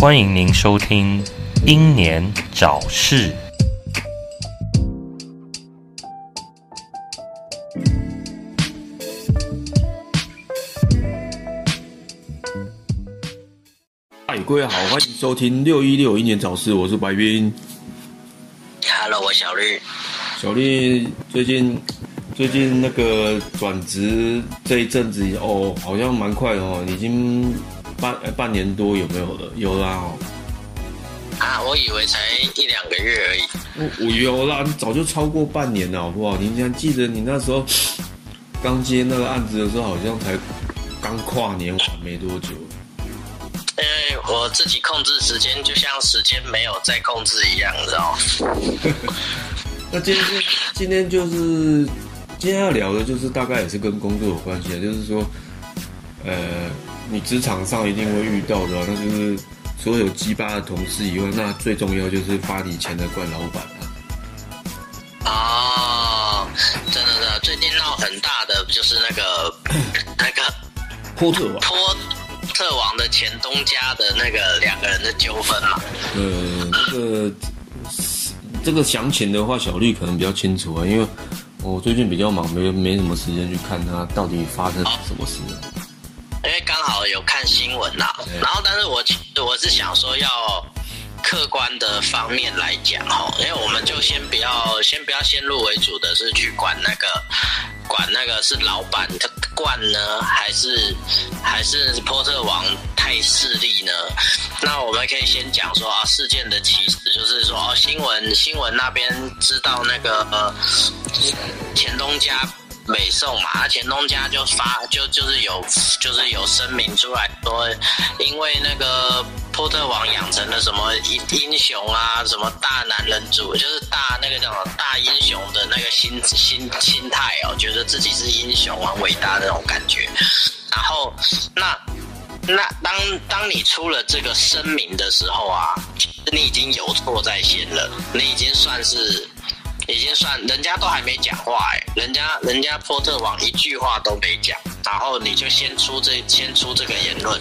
欢迎您收听《英年早逝》。各位好，欢迎收听六一六英年早市，我是白冰。Hello，我小绿。小绿最近最近那个转职这一阵子哦，好像蛮快的哦，已经半呃半年多有没有了？有啦哦，啊，我以为才一两个月而已。我我有啦，你早就超过半年了，好不好？你还记得你那时候刚接那个案子的时候，好像才刚跨年完没多久。我自己控制时间，就像时间没有在控制一样，你知道吗？那今天今天就是今天要聊的，就是大概也是跟工作有关系的，就是说，呃，你职场上一定会遇到的啊、那就是所有鸡巴的同事以外，那最重要就是发你钱的惯老板啊。哦，真的真的，最近闹很大的就是那个那个波特王，波特王的前东家的那个两个人的纠纷嘛。呃，这个这个详情的话，小绿可能比较清楚啊，因为我最近比较忙，没没什么时间去看他到底发生什么事。因为刚好有看新闻呐、对然后但是我其实我是想说要客观的方面来讲哦，因为我们就先不要先不要先入为主的是去管那个管那个是老板的惯呢，还是还是波特王太势利呢？那我们可以先讲说啊，事件的起始就是说哦，新闻新闻那边知道那个呃前东家美颂嘛，那前东家就发就就是有就是有声明出来说，因为那个波特王养成了什么英英雄啊，什么大男人主，就是大那个叫什么大英雄的那个心心心态哦，觉得自己是英雄很伟大那种感觉。然后那那当当你出了这个声明的时候啊，你已经有错在先了，你已经算是。已经算人家都还没讲话哎，人家人家波特王一句话都没讲，然后你就先出这先出这个言论，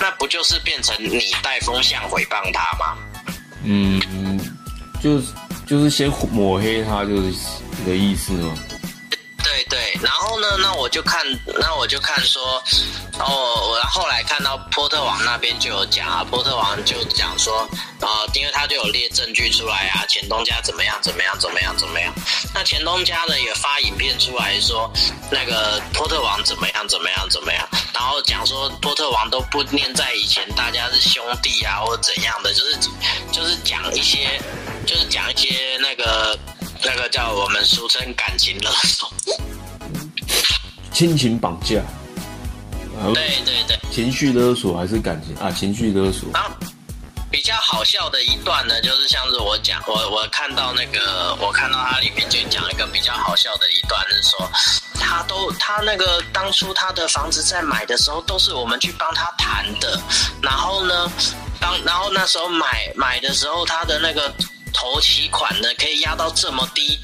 那不就是变成你带风向诽谤他吗？嗯，就就是先抹黑他，就是的意思吗？对，然后呢，那我就看，那我就看说，然后我后来看到波特王那边就有讲啊，波特王就讲说，啊、因为他就有列证据出来啊，钱东家怎么样怎么样怎么样怎么样，那钱东家呢也发影片出来说，那个波特王怎么样怎么样怎么样，然后讲说波特王都不念在以前大家是兄弟啊或怎样的，就是就是讲一些，就是讲一些那个那个叫我们俗称感情勒索。亲情绑架，啊，对对对，情绪勒索还是感情啊？情绪勒索，啊比较好笑的一段呢，就是像是我讲，我我看到那个，我看到它里面就讲一个比较好笑的一段，是说他都他那个当初他的房子在买的时候，都是我们去帮他谈的，然后呢，当然后那时候买买的时候，他的那个头期款呢可以压到这么低，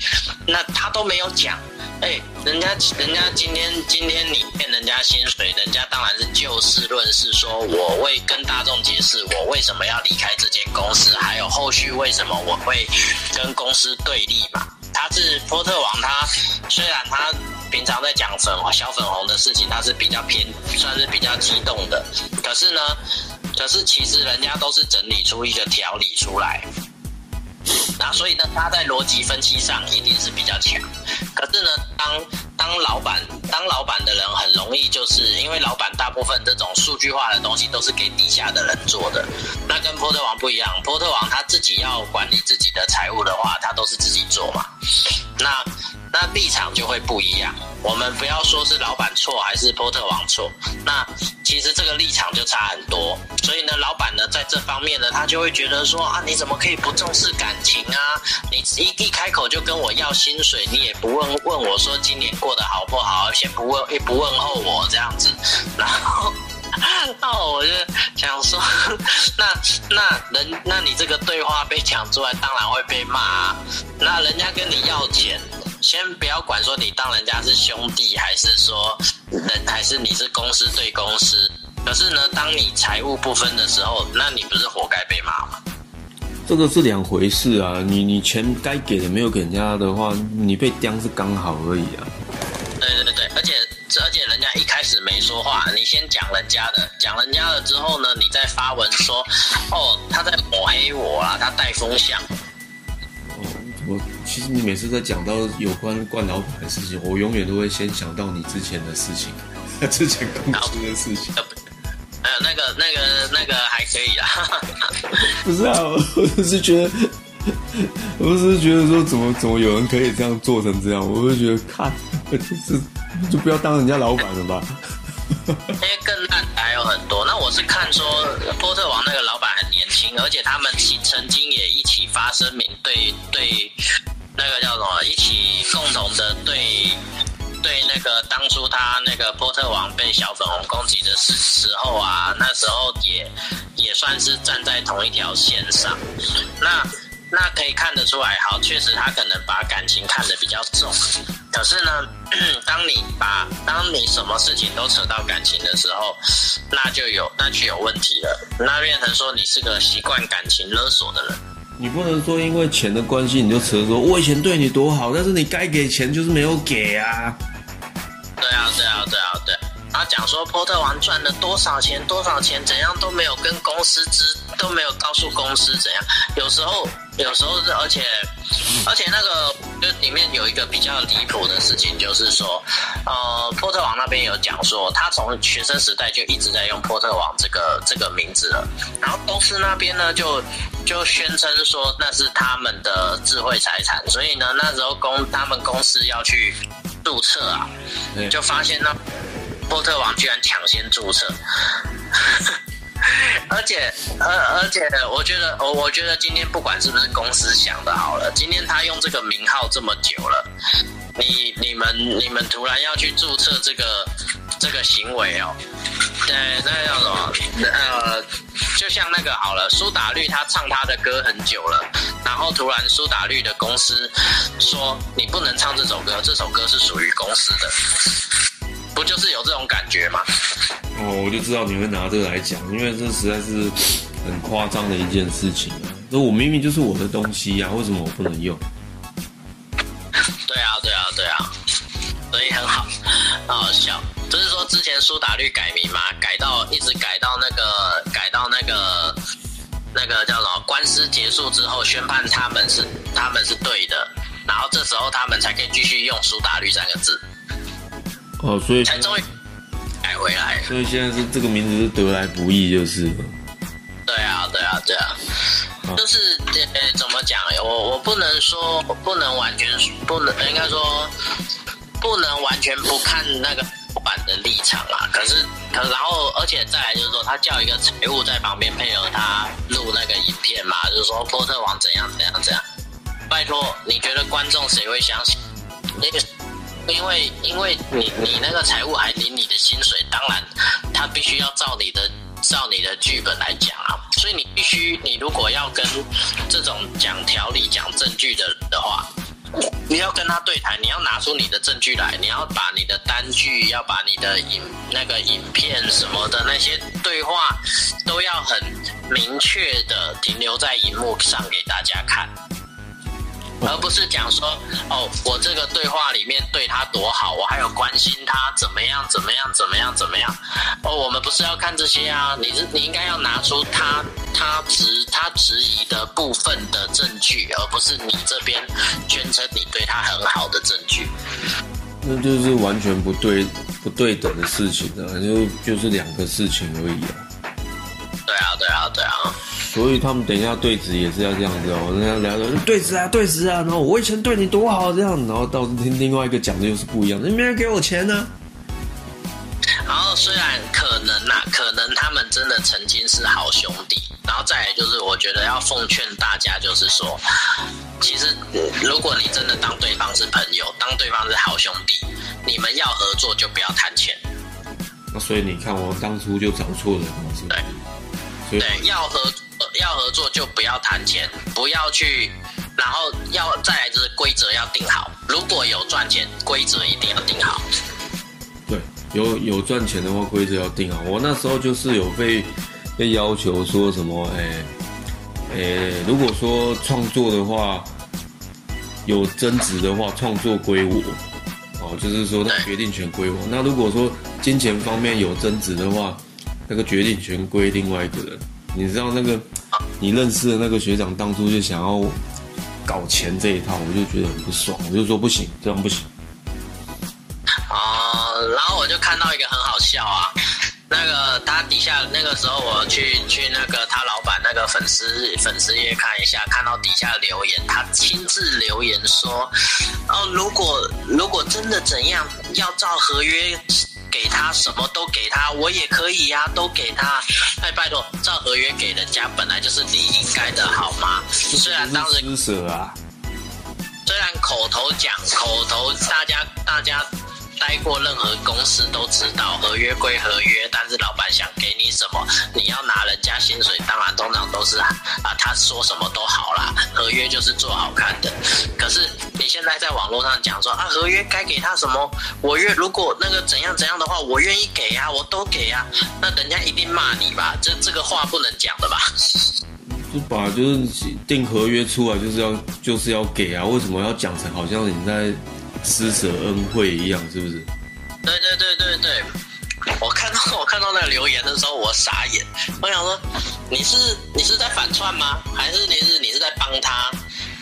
那他都没有讲。哎、人家人家今天今天你骗人家薪水，人家当然是就事论事，说我为跟大众解释我为什么要离开这间公司，还有后续为什么我会跟公司对立嘛。他是波特王，他虽然他平常在讲粉小粉红的事情，他是比较偏，算是比较激动的，可是呢，可是其实人家都是整理出一个条理出来。那所以呢，他在逻辑分析上一定是比较强。可是呢，当当老板当老板的人很容易就是因为老板大部分这种数据化的东西都是给底下的人做的。那跟波特王不一样，波特王他自己要管理自己的财务的话，他都是自己做嘛。那那立场就会不一样。我们不要说是老板错还是波特王错，那其实这个立场就差很多。所以呢，老板呢在这方面呢，他就会觉得说啊，你怎么可以不重视感情啊？你一一开口就跟我要薪水，你也不问问我说今年过得好不好，先不问也不问候我这样子，然后那我就想说，那那人，那你这个对话被抢出来，当然会被骂啊。那人家跟你要钱，先不要管说你当人家是兄弟，还是说人，还是你是公司对公司。可是呢，当你财务不分的时候，那你不是活该被骂吗？这个是两回事啊！你你钱该给的没有给人家的话，你被刁是刚好而已啊。对对对，而且而且人家一开始没说话，你先讲人家的，讲人家了之后呢，你再发文说，哦，他在抹黑我啊，他带风向。哦，我其实你每次在讲到有关冠老板的事情，我永远都会先想到你之前的事情，之前公司的事情。呃，那个、那个、那个还可以啊。不是啊，我只是觉得，我只是觉得说，怎么怎么有人可以这样做成这样？我就觉得，看，就是就不要当人家老板了吧。因为更烂的还有很多。那我是看说，波特王那个老板很年轻，而且他们曾经也一起发声明，对对，那个叫什么，一起共同的对。对那个当初他那个波特王被小粉红攻击的时时候啊，那时候也也算是站在同一条线上。那那可以看得出来，好，确实他可能把感情看得比较重。可是呢，当你把当你什么事情都扯到感情的时候，那就有那就有问题了。那变成说你是个习惯感情勒索的人。你不能说因为钱的关系你就扯说，我以前对你多好，但是你该给钱就是没有给啊。对啊，对啊，对啊，对。他讲说波特王赚了多少钱，多少钱，怎样都没有跟公司知，都没有告诉公司怎样。有时候，有时候，而且，而且那个就里面有一个比较离谱的事情，就是说，呃，波特王那边有讲说，他从学生时代就一直在用波特王这个这个名字了。然后公司那边呢，就就宣称说那是他们的智慧财产，所以呢，那时候公他们公司要去。注册啊，就发现呢，波特王居然抢先注册，而且，而而且，我觉得，我我觉得今天不管是不是公司想的好了，今天他用这个名号这么久了，你你们你们突然要去注册这个这个行为哦，对，那叫什么？呃，就像那个好了，苏打绿他唱他的歌很久了。然后突然苏打绿的公司说你不能唱这首歌，这首歌是属于公司的，不就是有这种感觉吗？哦，我就知道你会拿这个来讲，因为这实在是很夸张的一件事情啊！那我明明就是我的东西呀，为什么我不能用？对啊，对啊，对啊，所以很好，很好笑。就是说之前苏打绿改名嘛，改到一直改到那个改到那个。那个叫什么？官司结束之后，宣判他们是他们是对的，然后这时候他们才可以继续用“苏打绿”三个字。哦，所以才终于改回来。所以现在是这个名字是得来不易，就是。对啊，对啊，对啊，就是呃，怎么讲？我我不能说不能完全不能，应该说不能完全不看那个。板的立场啊，可是，可然后，而且再来就是说，他叫一个财务在旁边配合他录那个影片嘛，就是说波特王怎样怎样怎样。拜托，你觉得观众谁会相信？那个，因为因为你你那个财务还领你的薪水，当然他必须要照你的照你的剧本来讲啊，所以你必须，你如果要跟这种讲条理、讲证据的的话。你要跟他对谈，你要拿出你的证据来，你要把你的单据，要把你的影那个影片什么的那些对话，都要很明确的停留在荧幕上给大家看。而不是讲说哦，我这个对话里面对他多好，我还有关心他怎么样怎么样怎么样怎么样。哦，我们不是要看这些啊，你是你应该要拿出他他质他质疑的部分的证据，而不是你这边宣称你对他很好的证据。那就是完全不对不对等的事情啊，就就是两个事情而已啊。对啊，对啊，对啊。所以他们等一下对质也是要这样子哦，人家聊说对质啊对质啊，然后我以前对你多好这样，然后到听另外一个讲的又是不一样，你没人给我钱呢。然后虽然可能呐，可能他们真的曾经是好兄弟，然后再来就是我觉得要奉劝大家，就是说，其实如果你真的当对方是朋友，当对方是好兄弟，你们要合作就不要谈钱。那所以你看，我当初就找错人了，是吧？所以对，要合呃要合作就不要谈钱，不要去，然后要再来就是规则要定好。如果有赚钱，规则一定要定好。对，有有赚钱的话，规则要定好。我那时候就是有被被要求说什么，哎、哎、如果说创作的话有增值的话，创作归我，哦，就是说那决定权归我。那如果说金钱方面有增值的话，那个决定权归另外一个人。你知道那个你认识的那个学长当初就想要搞钱这一套，我就觉得很不爽，我就说不行，这样不行。哦，然后我就看到一个很好笑啊，那个他底下那个时候我去去那个他老板那个粉丝粉丝页看一下，看到底下留言，他亲自留言说，哦，如果如果真的怎样，要照合约。给他什么都给他，我也可以呀、都给他。哎，拜托，照合约给人家本来就是你应该的，好吗？虽然当时施舍啊，虽然口头讲，口头大家大家待过任何公司都知道，合约归合约，但是老板想给你什么，你要拿人家薪水，当然通常都是啊，他说什么都好啦，合约就是做好看的。可是你现在在网络上讲说啊，合约该给他什么，我愿如果那个怎样怎样的话，我愿意给呀、我都给呀、那人家一定骂你吧？这这个话不能讲的吧？就把就是定合约出来就是要就是要给啊，为什么要讲成好像你在施舍恩惠一样，是不是？对对对对对，我看到我看到那个留言的时候，我傻眼，我想说你是你是在反串吗？还是你是你是在帮他？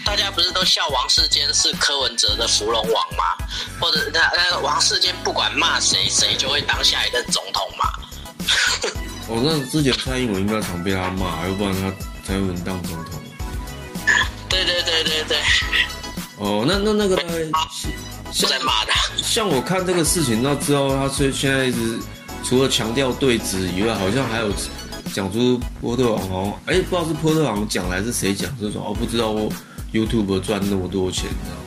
大家不是都笑王世坚是柯文哲的芙蓉王吗？或者那那个王世坚不管骂谁，谁就会当下一任总统嘛？哦，那之前蔡英文应该常被他骂，要不然他蔡英文当总统。对对对对对，哦，那那那个大概不在骂他。像我看这个事情，那之后他所以现在一直除了强调对峙以外，好像还有讲出波特王好像，哎，不知道是波特王讲还是谁讲，就说哦，不知道我 YouTube 赚那么多钱这样。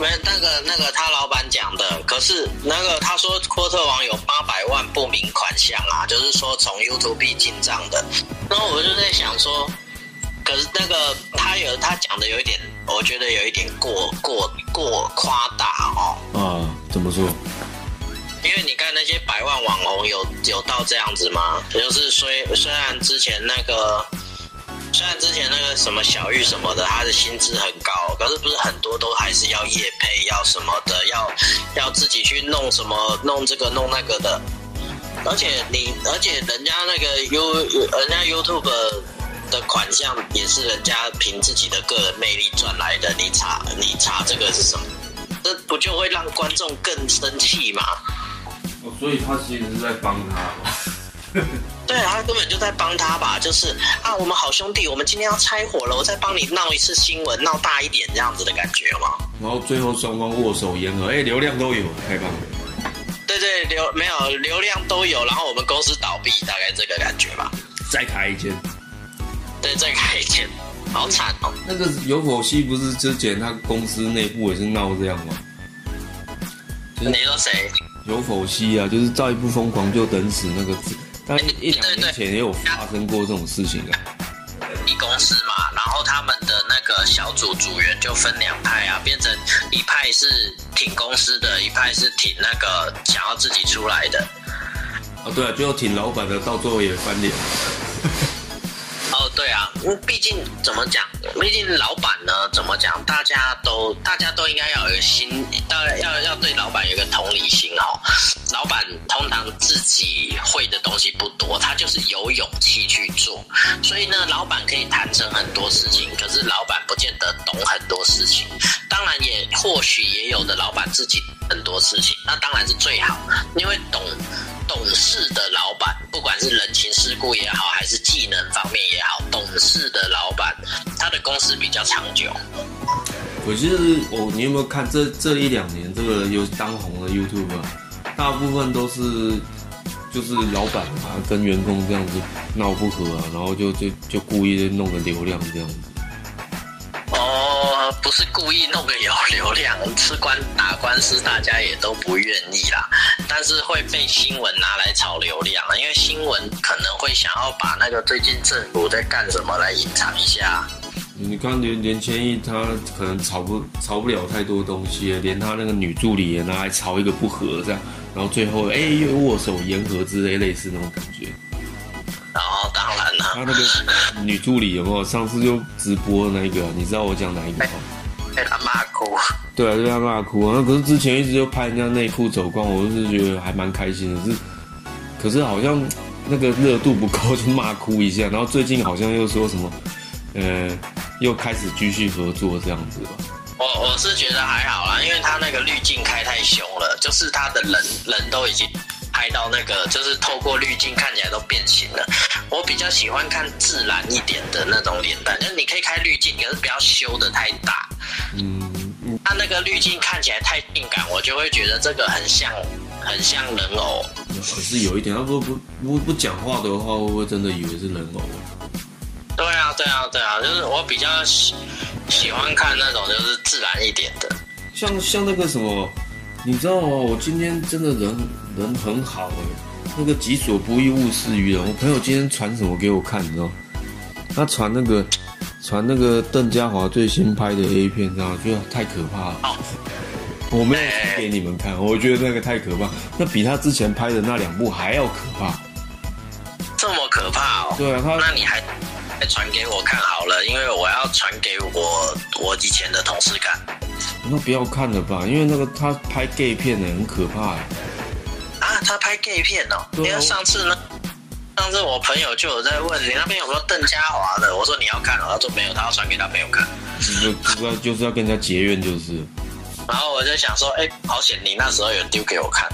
没那个那个他老板讲的，可是那个他说波特王有八百万不明款项啊，就是说从 YouTube 进账的。然后我就在想说，可是那个他有他讲的有一点，我觉得有一点过过过夸大哦。啊，怎么说？因为你看那些百万网红有有到这样子吗？就是虽虽然之前那个，虽然之前那个什么小玉什么的，他的薪资很高，可是不是很多都还是要夜配，要什么的，要要自己去弄什么弄这个弄那个的。而且你，而且人家那个 U，人家 YouTube 的款项也是人家凭自己的个人魅力赚来的。你查你查这个是什么？这不就会让观众更生气吗？哦，所以他其实是在帮他。对啊，他根本就在帮他吧，就是啊，我们好兄弟，我们今天要拆伙了，我再帮你闹一次新闻，闹大一点这样子的感觉嘛。然后最后双方握手言和，哎，流量都有，太棒了。对对，流没有流量都有，然后我们公司倒闭，大概这个感觉吧。再开一间。对，再开一间，好惨哦。那个有否西不是之前他公司内部也是闹这样吗？你说谁？有否西啊，就是造一部疯狂就等死那个字，但一两年前也有发生过这种事情啊。一公司嘛，然后他们的那个小组组员就分两派啊，变成一派是挺公司的，一派是挺那个想要自己出来的。啊，对啊，最后挺老板的，到最后也翻脸。哦，对啊，嗯，毕竟怎么讲？毕竟老板呢，怎么讲？大家都大家都应该要有一个心，当然要要对老板有一个同理心哦。老板通常自己会的东西不多，他就是有勇气去做。所以呢，老板可以谈成很多事情，可是老板不见得懂很多事情。当然也或许也有的老板自己很多事情，那当然是最好，因为懂。懂事的老板，不管是人情世故也好，还是技能较长久。我其实我，你有没有看这这一两年这个有当红的 YouTube，啊大部分都是就是老板啊跟员工这样子闹不和啊，然后就就就故意弄个流量这样子。哦，不是故意弄个有流量，吃官打官司，大家也都不愿意啦。但是会被新闻拿来炒流量，因为新闻可能会想要把那个最近政府在干什么来隐藏一下。你看连连千亿他可能吵不吵不了太多东西，连他那个女助理也拿来吵一个不和这样，然后最后哎又握手言和之类类似那种感觉。然后当然了，他那个女助理有没有上次就直播那个？你知道我讲哪一个吗？被他骂哭。对啊，被他骂哭啊！那可是之前一直就拍人家内裤走光，我就是觉得还蛮开心的。是，可是好像那个热度不够，就骂哭一下。然后最近好像又说什么，呃，又开始继续合作这样子吧。我我是觉得还好啦，因为他那个滤镜开太凶了，就是他的人人都已经。拍到那个就是透过滤镜看起来都变形了。我比较喜欢看自然一点的那种脸蛋，就是你可以开滤镜，可是不要修的太大。嗯，他那个滤镜看起来太性感，我就会觉得这个很像很像人偶。可是有一点，他不不不不讲话的话，会不会真的以为是人偶？对啊，对啊，对啊，就是我比较喜喜欢看那种就是自然一点的，像像那个什么。你知道吗？我今天真的人人很好哎，那个己所不欲，勿施于人。我朋友今天传什么给我看？你知道？他传那个传那个邓家华最新拍的 A 片，知道？觉得太可怕了。我没有给你们看，我觉得那个太可怕，那比他之前拍的那两部还要可怕。这么可怕哦？对啊，他那你还还传给我看好了，因为我要传给我我以前的同事看。那不要看了吧，因为那个他拍 gay 片呢，很可怕。啊，他拍 gay 片哦？因为上次呢，上次我朋友就有在问你那边有没有邓家华的，我说你要看了，他说没有，他要传给他朋友看。就就是要就是要跟人家结怨就是。然后我就想说，哎，好险你那时候有丢给我看。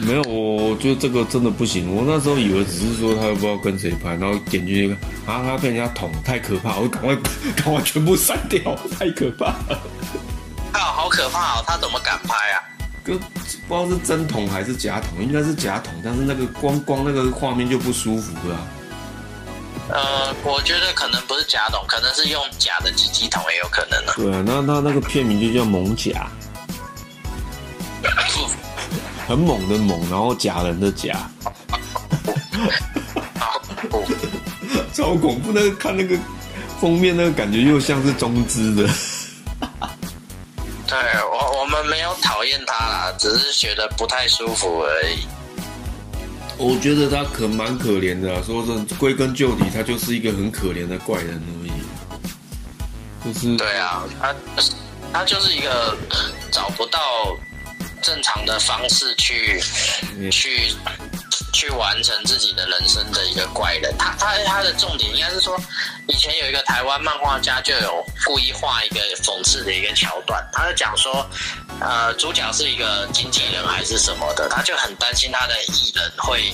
没有，我我觉得这个真的不行。我那时候以为只是说他不知道跟谁拍，然后点进去看，啊，他被人家捅，太可怕，我赶快赶快全部删掉，太可怕了。好可怕哦！他怎么敢拍啊？不知道是真捅还是假捅，应该是假捅，但是那个光光那个画面就不舒服了。呃，我觉得可能不是假捅，可能是用假的机机桶也有可能呢。对啊，那那那个片名就叫猛甲，很猛的猛，然后假人的假，超恐怖！那个看那个封面，那个感觉又像是中资的。对我，我们没有讨厌他啦，只是觉得不太舒服而已。我觉得他可蛮可怜的，说真，归根究底，他就是一个很可怜的怪人而已。就是对啊，他他就是一个找不到正常的方式去去。去完成自己的人生的一个怪人，他他他的重点应该是说，以前有一个台湾漫画家就有故意画一个讽刺的一个桥段，他就讲说，呃，主角是一个经纪人还是什么的，他就很担心他的艺人会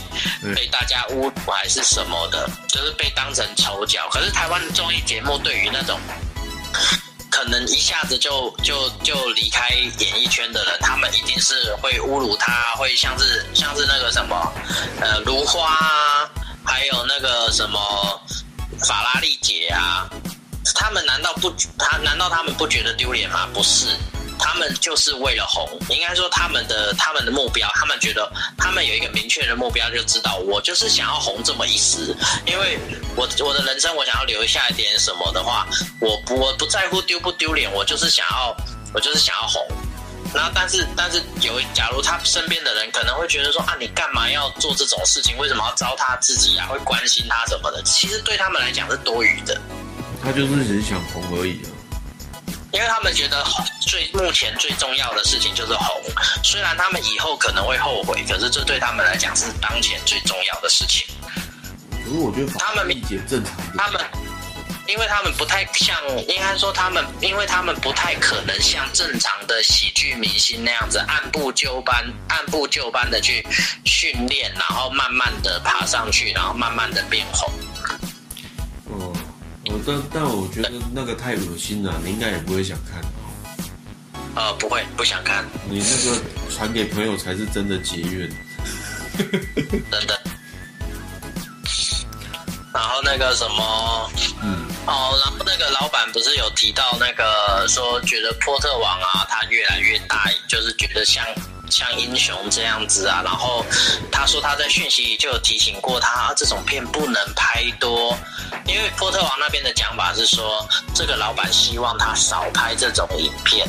被大家侮辱还是什么的，就是被当成丑角。可是台湾的综艺节目对于那种。能一下子就就就离开演艺圈的人，他们一定是会侮辱他，会像是像是那个什么，呃，如花啊，还有那个什么法拉利姐啊，他们难道不他难道他们不觉得丢脸吗？不是。他们就是为了红，应该说他们的他们的目标，他们觉得他们有一个明确的目标，就知道我就是想要红这么一时，因为我我的人生我想要留下一点什么的话，我不我不在乎丢不丢脸，我就是想要我就是想要红。然后但是但是有假如他身边的人可能会觉得说啊你干嘛要做这种事情？为什么要糟蹋自己啊？会关心他什么的？其实对他们来讲是多余的。他就是只是想红而已啊。因为他们觉得最目前最重要的事情就是红，虽然他们以后可能会后悔，可是这对他们来讲是当前最重要的事情。可是我觉得他们理解正常。他们，因为他们不太像，应该说他们，因为他们不太可能像正常的喜剧明星那样子按部就班、按部就班的去训练，然后慢慢的爬上去，然后慢慢的变红。但但我觉得那个太恶心了，你应该也不会想看。呃，不会，不想看。你那个传给朋友才是真的结怨。真的。然后那个什么，嗯，哦，然后那个老板不是有提到那个说，觉得波特王啊，他越来越大，就是觉得像像英雄这样子啊。然后他说他在讯息里就有提醒过他，啊这种片不能拍多，因为波特王那边的讲法是说，这个老板希望他少拍这种影片。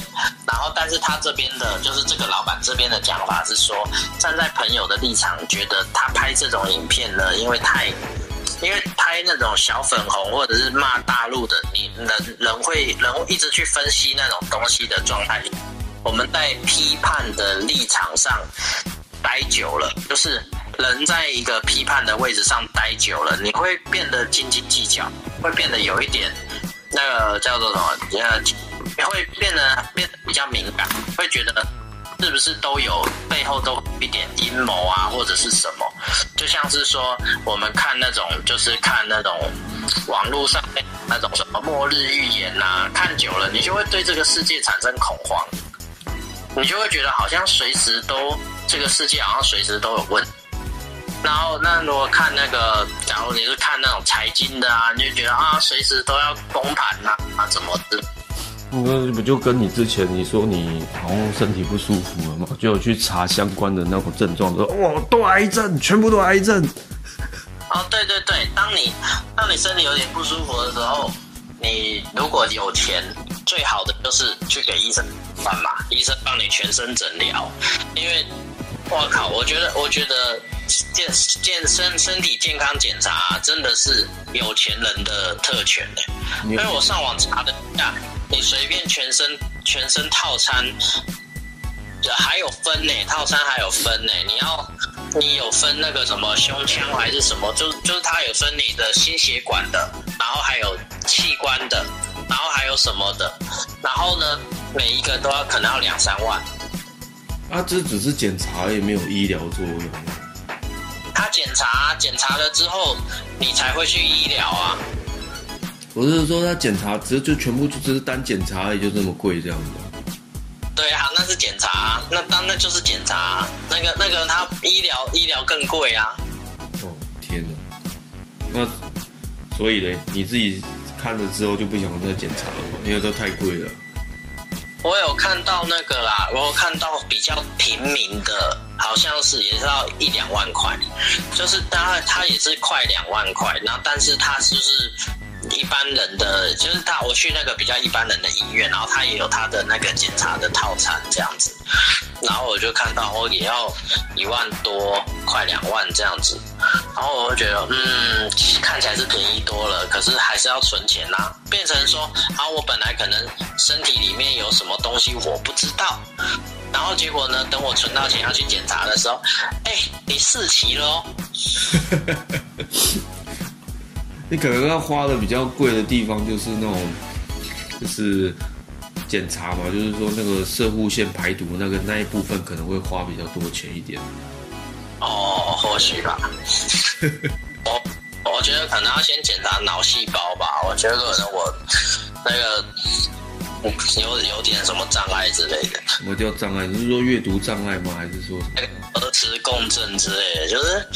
然后，但是他这边的，就是这个老板这边的讲法是说，站在朋友的立场，觉得他拍这种影片呢，因为太。因为拍那种小粉红或者是骂大陆的，你人人会人会一直去分析那种东西的状态。我们在批判的立场上待久了，就是人在一个批判的位置上待久了，你会变得斤斤计较，会变得有一点那个叫做什么呃，会变得变得比较敏感，会觉得。是不是都有背后都一点阴谋啊，或者是什么？就像是说，我们看那种，就是看那种网络上面那种什么末日预言呐，看久了，你就会对这个世界产生恐慌，你就会觉得好像随时都这个世界好像随时都有问。然后，那如果看那个，假如你是看那种财经的啊，你就觉得啊，随时都要崩盘呐，啊，怎么？那不就跟你之前你说你好像身体不舒服了吗？就有去查相关的那种症状，说哇都癌症，全部都癌症。哦，对对对，当你当你身体有点不舒服的时候，你如果有钱，最好的就是去给医生办嘛，医生帮你全身诊疗。因为，我靠，我觉得我觉得健健身身体健康检查真的是有钱人的特权呢。因为我上网查了一下。你随便全身全身套餐，还有分呢，套餐还有分呢。你要你有分那个什么胸腔还是什么？就就是它有分你的心血管的，然后还有器官的，然后还有什么的。然后呢，每一个都要可能要两三万。啊，这只是检查，也没有医疗作用。他检查检查了之后，你才会去医疗啊。我是说，他检查只就全部就只是单检查，也就这么贵这样子。对啊，那是检查，那当那就是检查，那个那个他医疗医疗更贵啊。哦天哪，那所以嘞，你自己看了之后就不想再检查了吗？因为都太贵了。我有看到那个啦，我有看到比较平民的，好像是也是要一两万块，就是大概它也是快两万块，然后但是它就是。一般人的就是他，我去那个比较一般人的医院，然后他也有他的那个检查的套餐这样子，然后我就看到我也要一万多，快两万这样子，然后我就觉得，嗯，看起来是便宜多了，可是还是要存钱呐，变成说，啊，我本来可能身体里面有什么东西我不知道，然后结果呢，等我存到钱要去检查的时候，哎，你四期了哦。你可能要花的比较贵的地方，就是那种，就是检查嘛，就是说那个射护线排毒那个那一部分可能会花比较多钱一点。哦，或许吧。我我觉得可能要先检查脑细胞吧。我觉得可能我那个有有点什么障碍之类的。什么叫障碍？你是说阅读障碍吗？还是说？核磁共振之类的，就是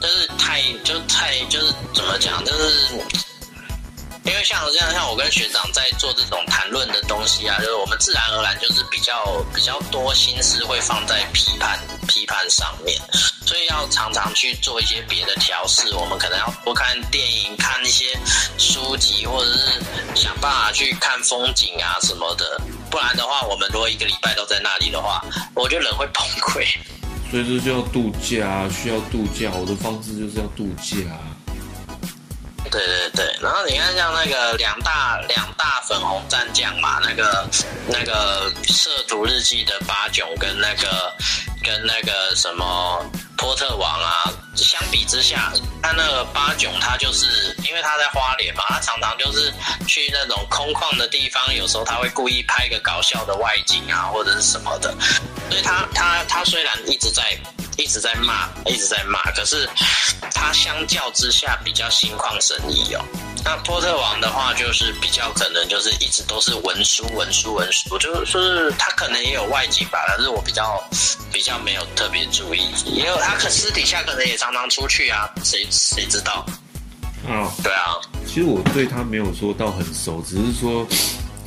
就是太就太就是怎么讲，就是因为像这样，像我跟学长在做这种谈论的东西啊，就是我们自然而然就是比较比较多心思会放在批判批判上面，所以要常常去做一些别的调试。我们可能要多看电影、看一些书籍，或者是想办法去看风景啊什么的。不然的话，我们如果一个礼拜都在那里的话，我觉得人会崩溃。所以这就要度假，需要度假。我的方式就是要度假。对对对，然后你看像那个两大两大粉红战将嘛，那个那个涉毒日记的八囧跟那个跟那个什么波特王啊，相比之下，他那个八囧他就是因为他在花莲嘛，他常常就是去那种空旷的地方，有时候他会故意拍个搞笑的外景啊，或者是什么的，所以他他他虽然一直在。一直在骂，一直在骂，可是他相较之下比较心旷神怡哦。那波特王的话，就是比较可能就是一直都是文书、文书、文书，就是他可能也有外景吧，但是我比较比较没有特别注意，也有他可私底下可能也常常出去啊，谁谁知道？嗯，对啊，其实我对他没有说到很熟，只是说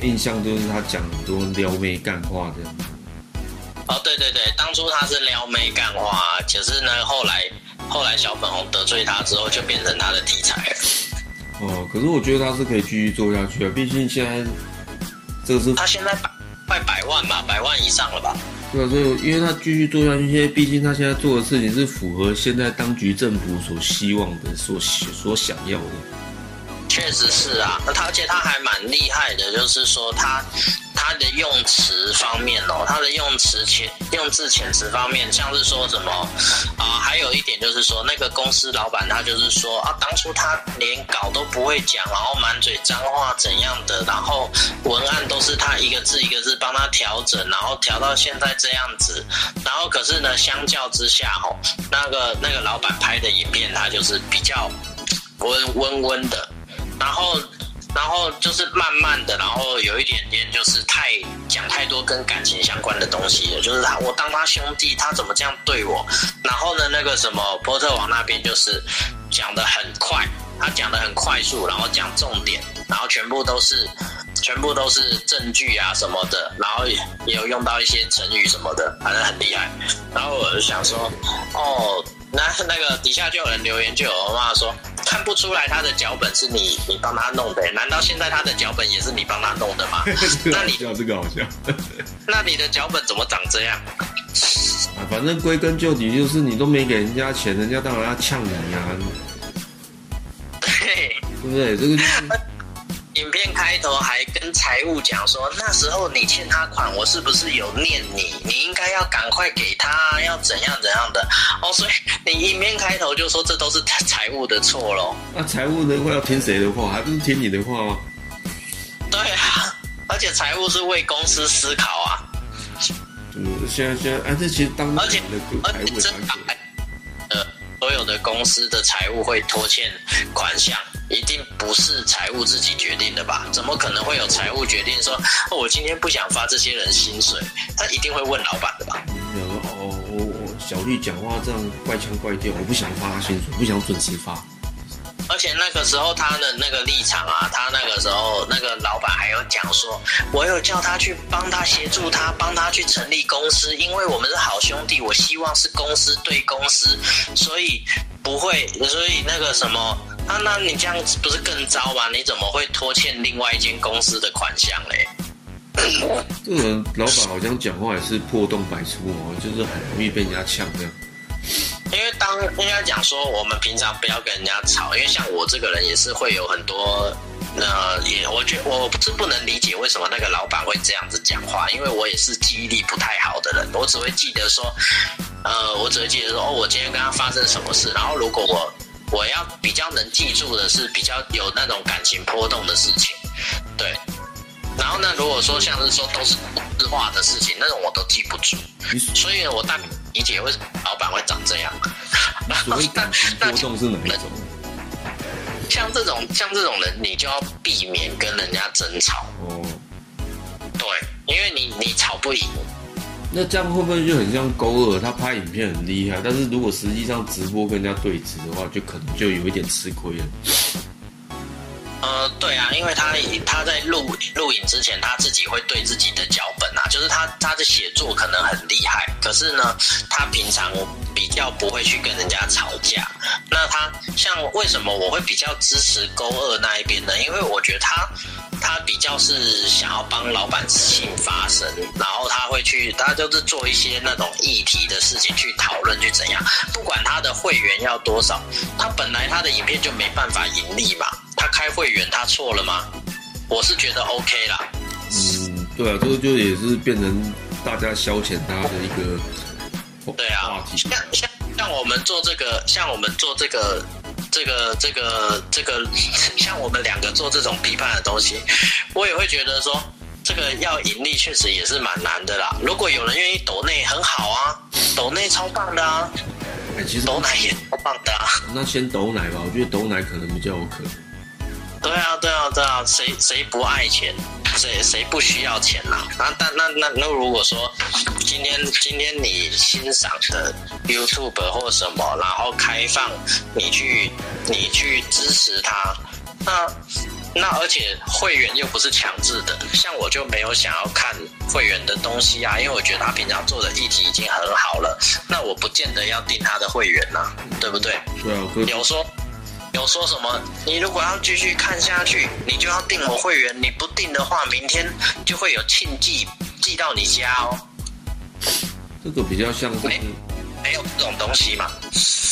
印象就是他讲很多撩妹干话这样。哦，对对对，当初他是撩妹干花，可是呢，后来后来小粉红得罪他之后，就变成他的题材了。哦，可是我觉得他是可以继续做下去啊，毕竟现在这个是他现在百快百万吧，百万以上了吧？对啊，所以因为他继续做下去，因为毕竟他现在做的事情是符合现在当局政府所希望的、所所想要的。确实是啊，他而且他还蛮厉害的，就是说他他的用词方面哦，他的用词遣用字遣词方面，像是说什么啊，还有一点就是说那个公司老板他就是说啊，当初他连稿都不会讲，然后满嘴脏话怎样的，然后文案都是他一个字一个字帮他调整，然后调到现在这样子，然后可是呢，相较之下哦，那个那个老板拍的影片他就是比较温温温的。然后，然后就是慢慢的，然后有一点点就是太讲太多跟感情相关的东西了。就是他，我当他兄弟，他怎么这样对我？然后呢，那个什么波特王那边就是讲的很快，他讲的很快速，然后讲重点，然后全部都是全部都是证据啊什么的，然后也也有用到一些成语什么的，反正很厉害。然后我就想说，哦。那那个底下就有人留言，就有妈说看不出来他的脚本是你你帮他弄的，难道现在他的脚本也是你帮他弄的吗？那你笑这个好笑。那你的脚本怎么长这样？啊，反正归根究底就是你都没给人家钱，人家当然要呛你呀。对，对不对？这个就是。影片开头还跟财务讲说，那时候你欠他款，我是不是有念你？你应该要赶快给他，要怎样怎样的哦。所以你影片开头就说这都是财务的错喽。那财务的话要听谁的话？还不是听你的话吗？对啊，而且财务是为公司思考啊。嗯，现在现在，哎，这其实当而且而且真呃，所有的公司的财务会拖欠款项。一定不是财务自己决定的吧？怎么可能会有财务决定说，我今天不想发这些人薪水？他一定会问老板的吧？哦，我我小丽讲话这样怪腔怪调，我不想发薪水，不想准时发。而且那个时候他的那个立场啊，他那个时候那个老板还有讲说，我有叫他去帮他协助他，帮他去成立公司，因为我们是好兄弟，我希望是公司对公司，所以不会，所以那个什么。啊，那你这样子不是更糟吗？你怎么会拖欠另外一间公司的款项嘞？这个人老板好像讲话也是破洞百出哦，就是很容易被人家呛这样。因为当应该讲说，我们平常不要跟人家吵，因为像我这个人也是会有很多，呃，也我觉我不是不能理解为什么那个老板会这样子讲话，因为我也是记忆力不太好的人，我只会记得说，呃，我只会记得说，哦，我今天跟他发生什么事，然后如果我。我要比较能记住的是比较有那种感情波动的事情，对。然后呢，如果说像是说都是日化的事情，那种我都记不住。所以呢，我大理解为什么老板会长这样。所谓感情波动是哪一种？像这种像这种人，你就要避免跟人家争吵。哦。对，因为你你吵不赢。那这样会不会就很像勾二？他拍影片很厉害，但是如果实际上直播跟人家对峙的话，就可能就有一点吃亏了。呃，对啊，因为他他在录录影之前，他自己会对自己的脚本啊，就是他他的写作可能很厉害，可是呢，他平常比较不会去跟人家吵架。那他像为什么我会比较支持勾二那一边呢？因为我觉得他。他比较是想要帮老板事情发声，然后他会去，他就是做一些那种议题的事情去讨论，去怎样。不管他的会员要多少，他本来他的影片就没办法盈利嘛。他开会员，他错了吗？我是觉得 OK 啦。嗯，对啊，这个就也是变成大家消遣他的一个对啊，像像像我们做这个，像我们做这个。这个这个这个，像我们两个做这种批判的东西，我也会觉得说，这个要盈利确实也是蛮难的啦。如果有人愿意抖内，很好啊，抖内超棒的啊，哎，其实抖奶也超棒的啊。那先抖奶吧，我觉得抖奶可能比较有可能。对啊，对啊，对啊，谁谁不爱钱？谁谁不需要钱呐？那但那那那如果说今天今天你欣赏的 YouTube 或什么，然后开放你去你去支持他，那那而且会员又不是强制的，像我就没有想要看会员的东西啊，因为我觉得他平常做的议题已经很好了，那我不见得要订他的会员呐、对不对？对啊，可有说有说什么？你如果要继续看下去，你就要订我会员，你不订的话，明天就会有庆寄寄到你家哦。这个比较像是，没没有这种东西嘛？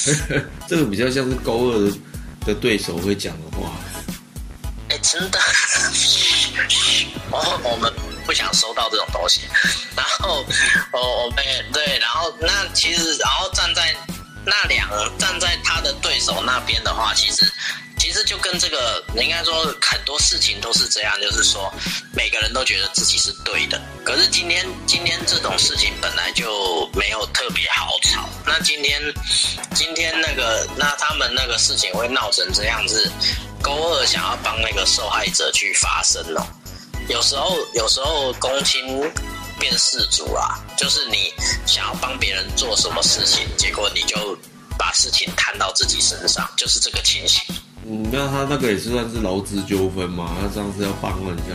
这个比较像是高二的的对手会讲的话。哎，真的，我，我们不想收到这种东西。然后，哦，我们对，然后那其实，然后站在那两站在他的对手那边的话，其实其实就跟这个，应该说很多事情都是这样，就是说每个人都觉得自己是对的。可是今天今天这种事情本来就没有特别好吵。那今天今天那个那他们那个事情会闹成这样子，勾二想要帮那个受害者去发声哦。有时候有时候公亲变事主啊，就是你想要帮别人做什么事情，结果你就把事情摊到自己身上，就是这个情形。嗯，那他那个也是算是劳资纠纷嘛？他上次要帮人家。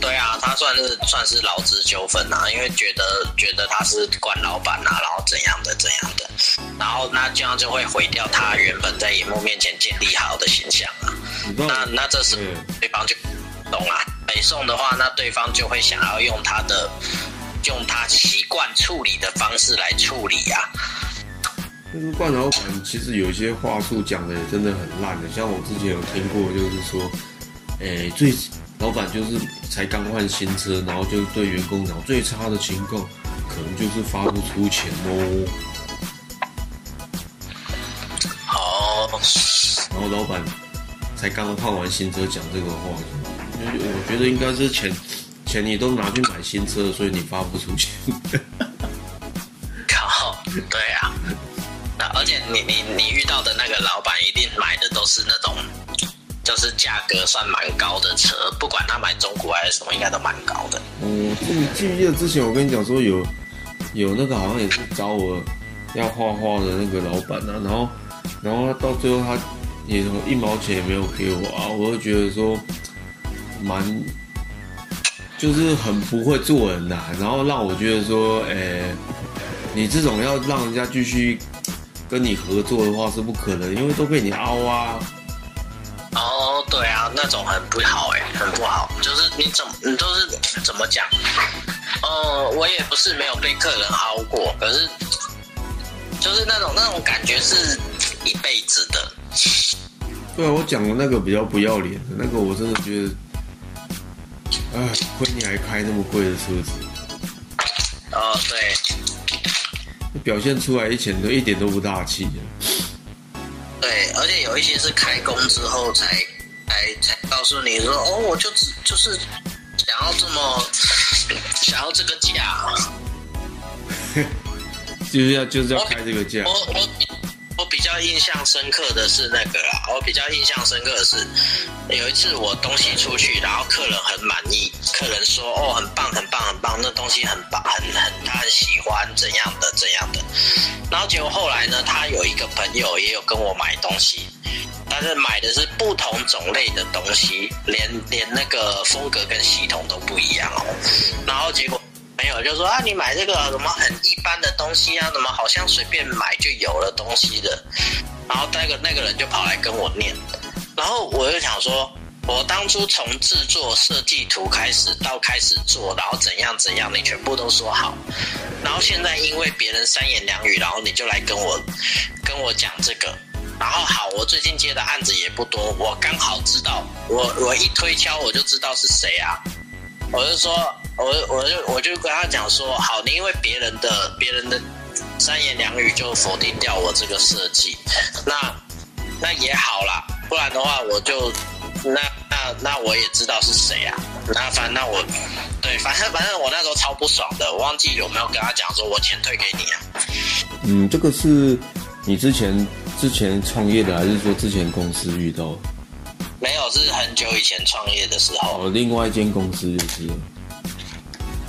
对啊，他算是算是劳资纠纷啊，因为觉得觉得他是惯老板啊，然后怎样的怎样的，然后那这样就会毁掉他原本在荧幕面前建立好的形象啊。那那这时对对方就懂啊，北宋的话，那对方就会想要用他的用他习惯处理的方式来处理啊。就是冠老板其实有一些话术讲的也真的很烂的，像我之前有听过，就是说，诶、最老板就是才刚换新车，然后就对员工讲最差的情况，可能就是发不出钱哦。哦，然后老板才刚换完新车讲这个话，我觉得应该是钱钱你都拿去买新车，所以你发不出去。靠，对啊。那而且你你你遇到的那个老板一定买的都是那种，就是价格算蛮高的车，不管他买中古还是什么，应该都蛮高的。嗯，记记不记得之前我跟你讲说有有那个好像也是找我要画画的那个老板啊，然后然后他到最后他也一毛钱也没有给我啊，我就觉得说蛮就是很不会做人呐、然后让我觉得说，诶、你这种要让人家继续跟你合作的话是不可能，因为都被你凹啊。哦，对啊，那种很不好哎、很不好。就是你怎么你都是怎么讲？呃，我也不是没有被客人凹过，可是就是那种那种感觉是一辈子的。对啊，我讲的那个比较不要脸的那个，我真的觉得，哎，亏你还开那么贵的车子，哦，对表现出来以前都一点都不大气。对，而且有一些是开工之后才才才告诉你说，哦，我就只就是想要这么想要这个价。就是要就是要开这个价我，我我比较印象深刻的是那个啦，我比较印象深刻的是有一次我东西出去，然后客人很满意，客人说哦很棒很棒很棒，那东西很棒很很他很喜欢怎样的怎样的，然后结果后来呢，他有一个朋友也有跟我买东西。但是买的是不同种类的东西，连连那个风格跟系统都不一样哦。然后结果朋友就说啊，你买这个什么很一般的东西啊，怎么好像随便买就有了东西的。然后那个那个人就跑来跟我念，然后我就想说，我当初从制作设计图开始到开始做，然后怎样怎样，你全部都说好，然后现在因为别人三言两语，然后你就来跟我跟我讲这个。然后好，我最近接的案子也不多，我刚好知道，我我一推敲我就知道是谁啊，我就说，我我就我就跟他讲说，好，你因为别人的别人的三言两语就否定掉我这个设计，那那也好啦，不然的话我就那那那我也知道是谁啊，那反正那我对，反正反正我那时候超不爽的，我忘记有没有跟他讲说我钱退给你啊。嗯，这个是你之前之前创业的，还是说之前公司遇到？没有，是很久以前创业的时候，哦，另外一间公司就是。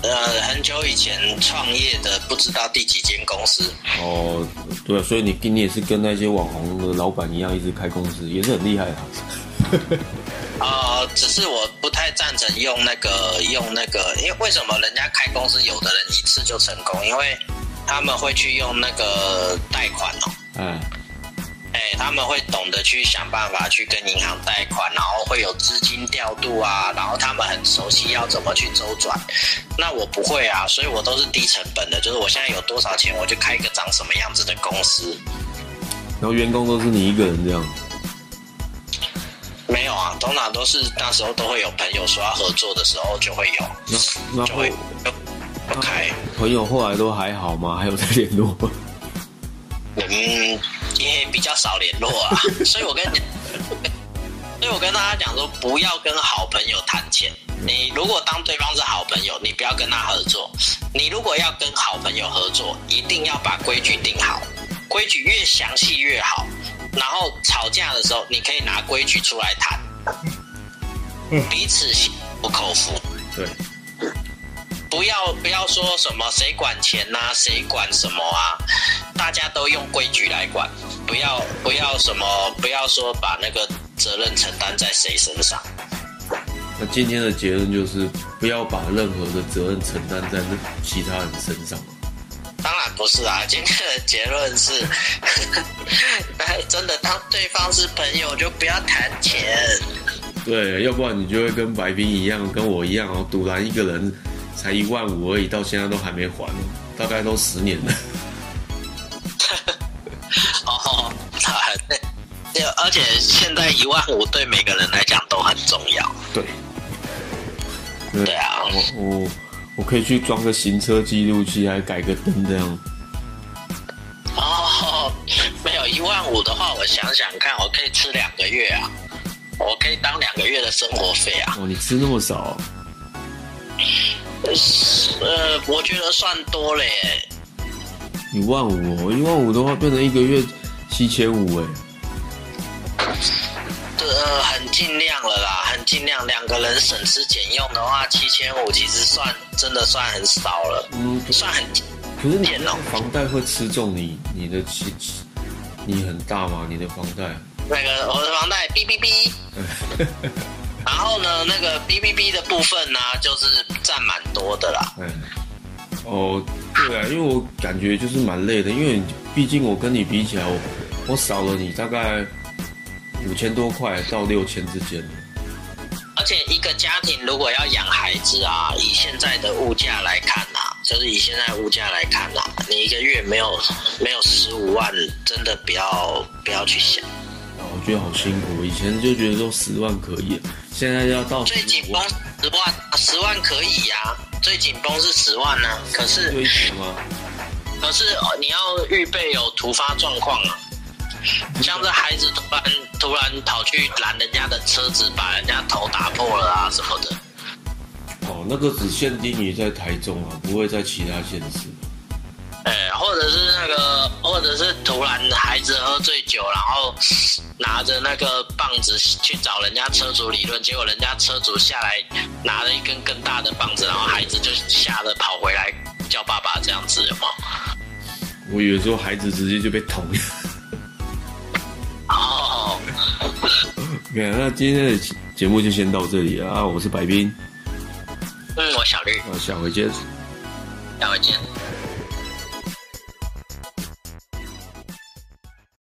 呃，很久以前创业的，不知道第几间公司。哦，对啊，所以你你也是跟那些网红的老板一样，一直开公司，也是很厉害啊。呃，只是我不太赞成用那个用那个，因为为什么人家开公司有的人一次就成功？因为他们会去用那个贷款哦。哎，哎，他们会懂得去想办法去跟银行贷款，然后会有资金调度啊，然后他们很熟悉要怎么去周转。那我不会啊，所以我都是低成本的，就是我现在有多少钱，我就开一个长什么样子的公司。然后员工都是你一个人这样。没有啊，通常都是那时候都会有朋友说要合作的时候就会有，那那就会开。朋友后来都还好吗？还有在联络吗？嗯，也比较少联络啊，所以我跟你，所以我跟大家讲说，不要跟好朋友谈钱。你如果当对方是好朋友，你不要跟他合作。你如果要跟好朋友合作，一定要把规矩定好，规矩越详细越好。然后吵架的时候，你可以拿规矩出来谈，彼此心服口服。对，不要不要说什么谁管钱呐、谁管什么啊，大家都用规矩来管，不要不要什么，不要说把那个责任承担在谁身上。那今天的结论就是不要把任何的责任承担在那其他人身上。当然不是啊，今天的结论是，哎，真的当对方是朋友就不要谈钱。对，要不然你就会跟白冰一样，跟我一样哦，赌蓝一个人才一万五而已，到现在都还没还，大概都十年了。哦，对，对，而且现在一万五对每个人来讲都很重要。对，对啊我我我可以去装个行车记录器，还改个灯这样。哦，没有一万五的话，我想想看，我可以吃两个月啊，我可以当两个月的生活费啊。哦，你吃那么少，呃，我觉得算多了耶。一万五哦，一万五的话变成一个月七千五哎。呃，很尽量了啦，很尽量。两个人省吃俭用的话，七千五其实算真的算很少了，嗯，算很可是你点哦房贷会吃中你你的起，你很大吗？你的房贷？那个我的房贷哔哔哔，然后呢，那个 B B B 的部分呢，就是占蛮多的啦。嗯，哦，对啊，因为我感觉就是蛮累的，因为毕竟我跟你比起来，我我少了你大概五千多块到六千之间。而且一个家庭如果要养孩子啊，以现在的物价来看啊，就是以现在物价来看啊，你一个月没有没有十五万，真的不要不要去想。啊，我觉得好辛苦。以前就觉得说十万可以，现在要到最紧绷十万，十万可以呀、最紧绷是十万呢、可是就一点吗？可是哦你要预备有突发状况啊，像这孩子突然突然跑去拦人家的车子，把人家头打破了啊什么的。哦，那个只限定于在台中啊，不会在其他县市。哎，或者是那个，或者是突然孩子喝醉酒，然后拿着那个棒子去找人家车主理论，结果人家车主下来拿了一根更大的棒子，然后孩子就吓得跑回来叫爸爸，这样子有吗？我有时候孩子直接就被捅。哦，OK，那今天的节目就先到这里啊！我是白冰，嗯，我小绿，我下回见。下回见。